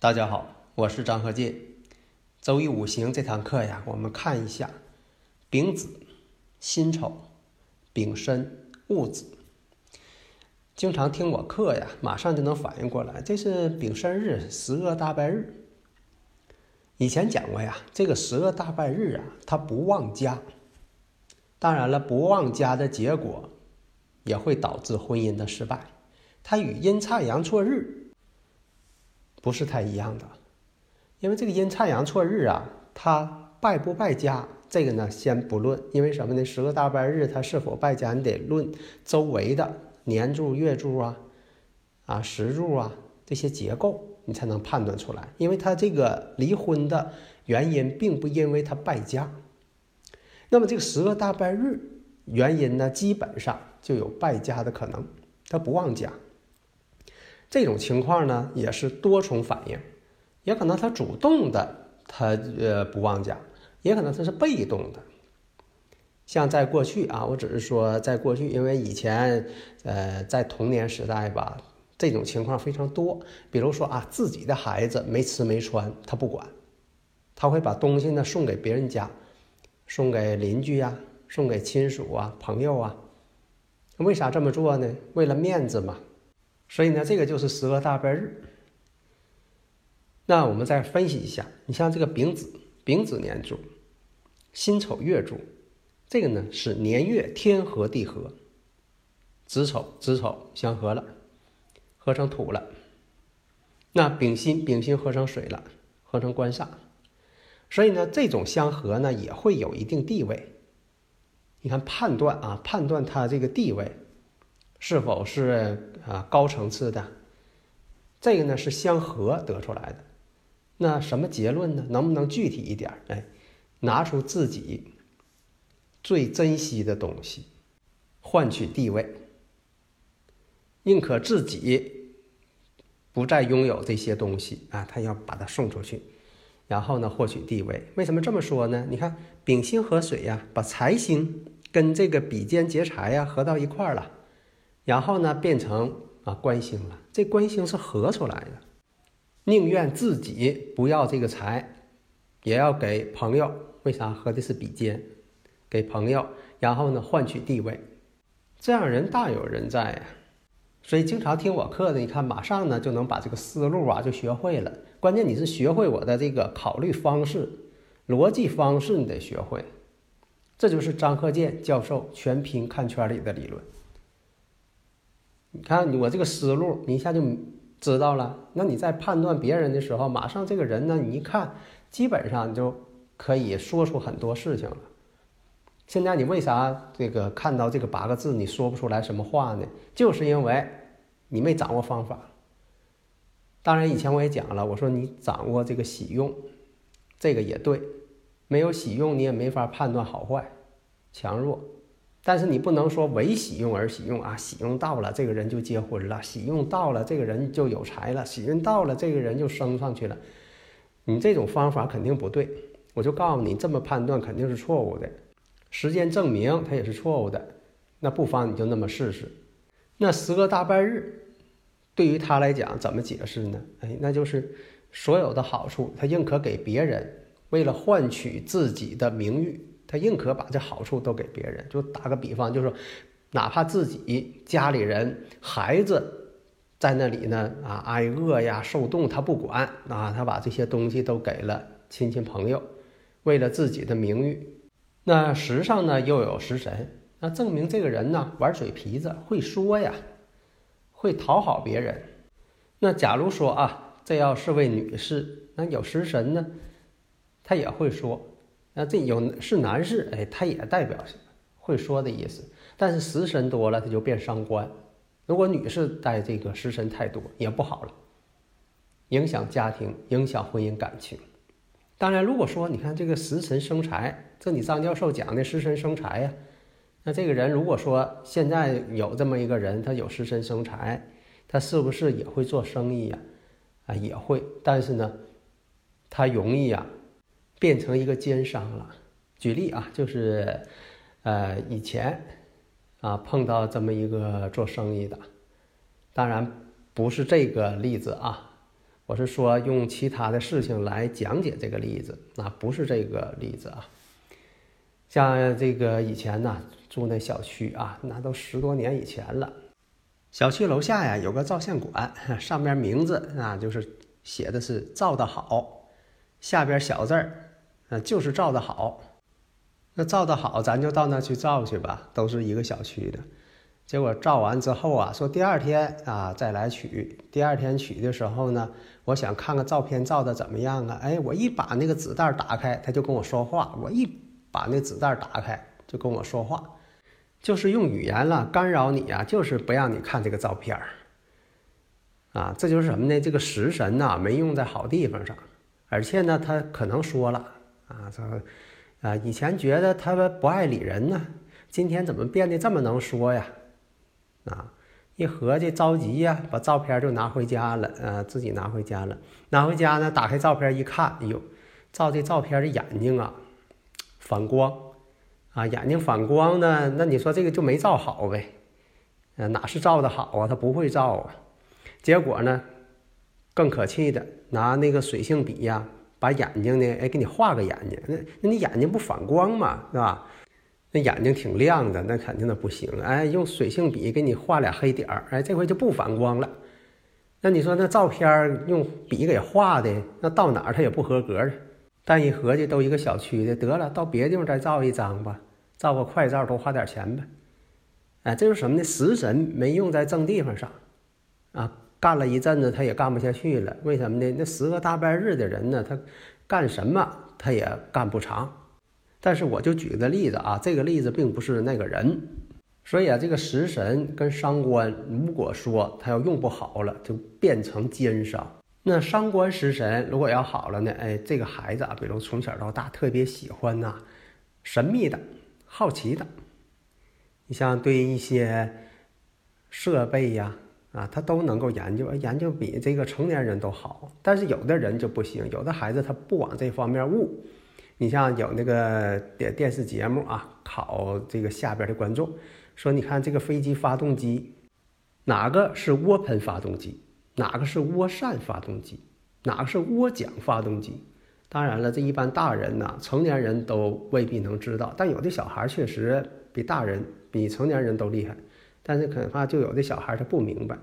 大家好，我是张和进。周易五行这堂课呀，我们看一下丙子、辛丑、丙申、戊子。经常听我课呀，马上就能反应过来，这是丙申日，十恶大败日。以前讲过呀，这个十恶大败日啊，它不旺家。当然了，不旺家的结果也会导致婚姻的失败。它与阴差阳错日。不是太一样的，因为这个阴差阳错日啊，它败不败家，这个呢先不论，因为什么呢？十个大败日它是否败家，你得论周围的年柱、月柱啊、啊时柱啊这些结构，你才能判断出来。因为它这个离婚的原因，并不因为他败家。那么这个十个大败日原因呢，基本上就有败家的可能，他不旺家。这种情况呢，也是多重反应，也可能他主动的，他呃不忘家，也可能他是被动的。像在过去啊，我只是说在过去，因为以前呃在童年时代吧，这种情况非常多。比如说啊，自己的孩子没吃没穿，他不管，他会把东西呢送给别人家，送给邻居呀，送给亲属啊、朋友啊。为啥这么做呢？为了面子嘛。所以呢，这个就是十个大败日。那我们再分析一下，你像这个丙子，丙子年柱，辛丑月柱，这个呢是年月天合地合，子丑子丑相合了，合成土了。那丙辛丙辛合成水了，合成官煞。所以呢，这种相合呢也会有一定地位。你看判断啊，判断它这个地位。是否是啊高层次的？这个呢是相合得出来的。那什么结论呢？能不能具体一点？哎，拿出自己最珍惜的东西，换取地位，宁可自己不再拥有这些东西啊，他要把它送出去，然后呢获取地位。为什么这么说呢？你看丙辛合水呀，把财星跟这个比肩劫财呀合到一块儿了。然后呢，变成啊官星了。这官星是合出来的，宁愿自己不要这个财，也要给朋友。为啥合的是比肩？给朋友，然后呢换取地位，这样人大有人在呀。所以经常听我课的，你看马上呢就能把这个思路啊就学会了。关键你是学会我的这个考虑方式、逻辑方式，你得学会。这就是张克健教授全凭看圈里的理论。你看我这个思路，你一下就知道了。那你在判断别人的时候，马上这个人呢，你一看，基本上就可以说出很多事情了。现在你为啥这个看到这个八个字，你说不出来什么话呢？就是因为你没掌握方法。当然，以前我也讲了，我说你掌握这个喜用，这个也对。没有喜用，你也没法判断好坏、强弱。但是你不能说唯喜用而喜用啊，喜用到了，这个人就结婚了；喜用到了，这个人就有财了；喜用到了，这个人就升上去了。你这种方法肯定不对，我就告诉你，这么判断肯定是错误的。时间证明它也是错误的。那不妨你就那么试试。那十个大半日，对于他来讲怎么解释呢？哎，那就是所有的好处他宁可给别人，为了换取自己的名誉。他宁可把这好处都给别人，就打个比方，就是说，哪怕自己家里人孩子在那里呢啊挨饿呀受冻，他不管啊，他把这些东西都给了亲戚朋友，为了自己的名誉。那时上呢又有食神，那证明这个人呢玩嘴皮子，会说呀，会讨好别人。那假如说啊，这要是位女士，那有食神呢，她也会说。那这有是男士，哎，他也代表会说的意思。但是食神多了，他就变伤官。如果女士带这个食神太多，也不好了，影响家庭，影响婚姻感情。当然，如果说你看这个食神生财，这你张教授讲的食神生财呀，那这个人如果说现在有这么一个人，他有食神生财，他是不是也会做生意呀？啊，也会，但是呢，他容易呀变成一个奸商了。举例啊，就是呃以前啊碰到这么一个做生意的，当然不是这个例子啊。我是说，用其他的事情来讲解这个例子，那不是这个例子啊。像这个以前呢，住那小区啊，那都十多年以前了。小区楼下呀有个照相馆，上面名字啊就是写的是“照的好”，下边小字儿，啊就是照的好。那照的好，咱就到那去照去吧，都是一个小区的。结果照完之后啊，说第二天啊再来取。第二天取的时候呢，我想看看照片照的怎么样啊？哎，我一把那个纸袋打开，他就跟我说话。我一把那纸袋打开，就跟我说话，就是用语言了干扰你啊，就是不让你看这个照片。啊，这就是什么呢？这个食神呐没用在好地方上，而且呢，他可能说了啊，说啊，以前觉得他不爱理人呢，今天怎么变得这么能说呀？啊，一合计着急呀，把照片就拿回家了。呃，自己拿回家了，拿回家呢，打开照片一看，哎呦，照这照片的眼睛啊，反光，啊，眼睛反光呢，那你说这个就没照好呗？呃，哪是照的好啊？他不会照啊。结果呢，更可气的，拿那个水性笔呀，把眼睛呢，哎，给你画个眼睛，那那你眼睛不反光嘛，是吧？那眼睛挺亮的，那肯定的不行。哎，用水性笔给你画俩黑点儿，哎，这回就不反光了。那你说那照片用笔给画的，那到哪儿它也不合格的。但一合计都一个小区的，得了，到别的地方再照一张吧，照个快照多花点钱呗。哎，这是什么呢？食神没用在正地方上，啊，干了一阵子他也干不下去了。为什么呢？那十个大半日的人呢，他干什么他也干不长。但是我就举个例子啊，这个例子并不是那个人，所以啊，这个食神跟伤官，如果说他要用不好了，就变成奸商。那伤官食神如果要好了呢？哎，这个孩子啊，比如从小到大特别喜欢呐，神秘的、好奇的。你像对一些设备呀，啊他都能够研究，研究比这个成年人都好。但是有的人就不行，有的孩子他不往这方面悟。你像有那个电电视节目啊，考这个下边的观众，说你看这个飞机发动机，哪个是涡喷发动机，哪个是涡扇发动机，哪个是涡桨发动机？当然了，这一般大人呢，成年人都未必能知道，但有的小孩确实比大人、比成年人都厉害。但是恐怕就有的小孩他不明白，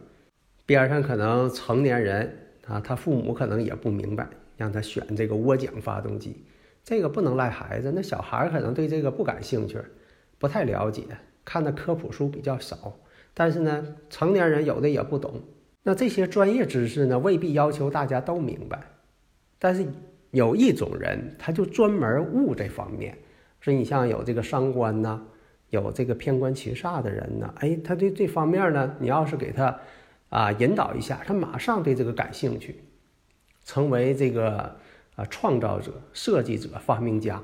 边上可能成年人啊，他父母可能也不明白，让他选这个涡桨发动机。这个不能赖孩子，那小孩可能对这个不感兴趣，不太了解，看的科普书比较少。但是呢，成年人有的也不懂。那这些专业知识呢，未必要求大家都明白。但是有一种人，他就专门悟这方面。所以你像有这个伤官呐，有这个偏官七煞的人呢，哎，他对这方面呢，你要是给他啊引导一下，他马上对这个感兴趣，成为这个。啊，创造者、设计者、发明家，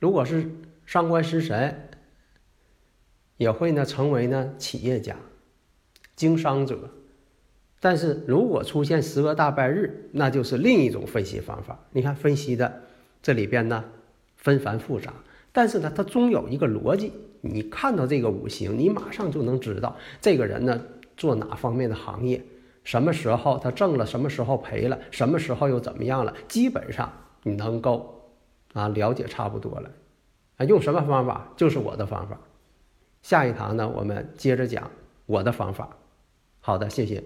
如果是伤官食神，也会呢成为呢企业家、经商者。但是如果出现十个大败日，那就是另一种分析方法。你看分析的这里边呢纷繁复杂，但是呢它终有一个逻辑。你看到这个五行，你马上就能知道这个人呢做哪方面的行业。什么时候他挣了，什么时候赔了，什么时候又怎么样了？基本上你能够啊了解差不多了。啊，用什么方法？就是我的方法。下一堂呢，我们接着讲我的方法。好的，谢谢。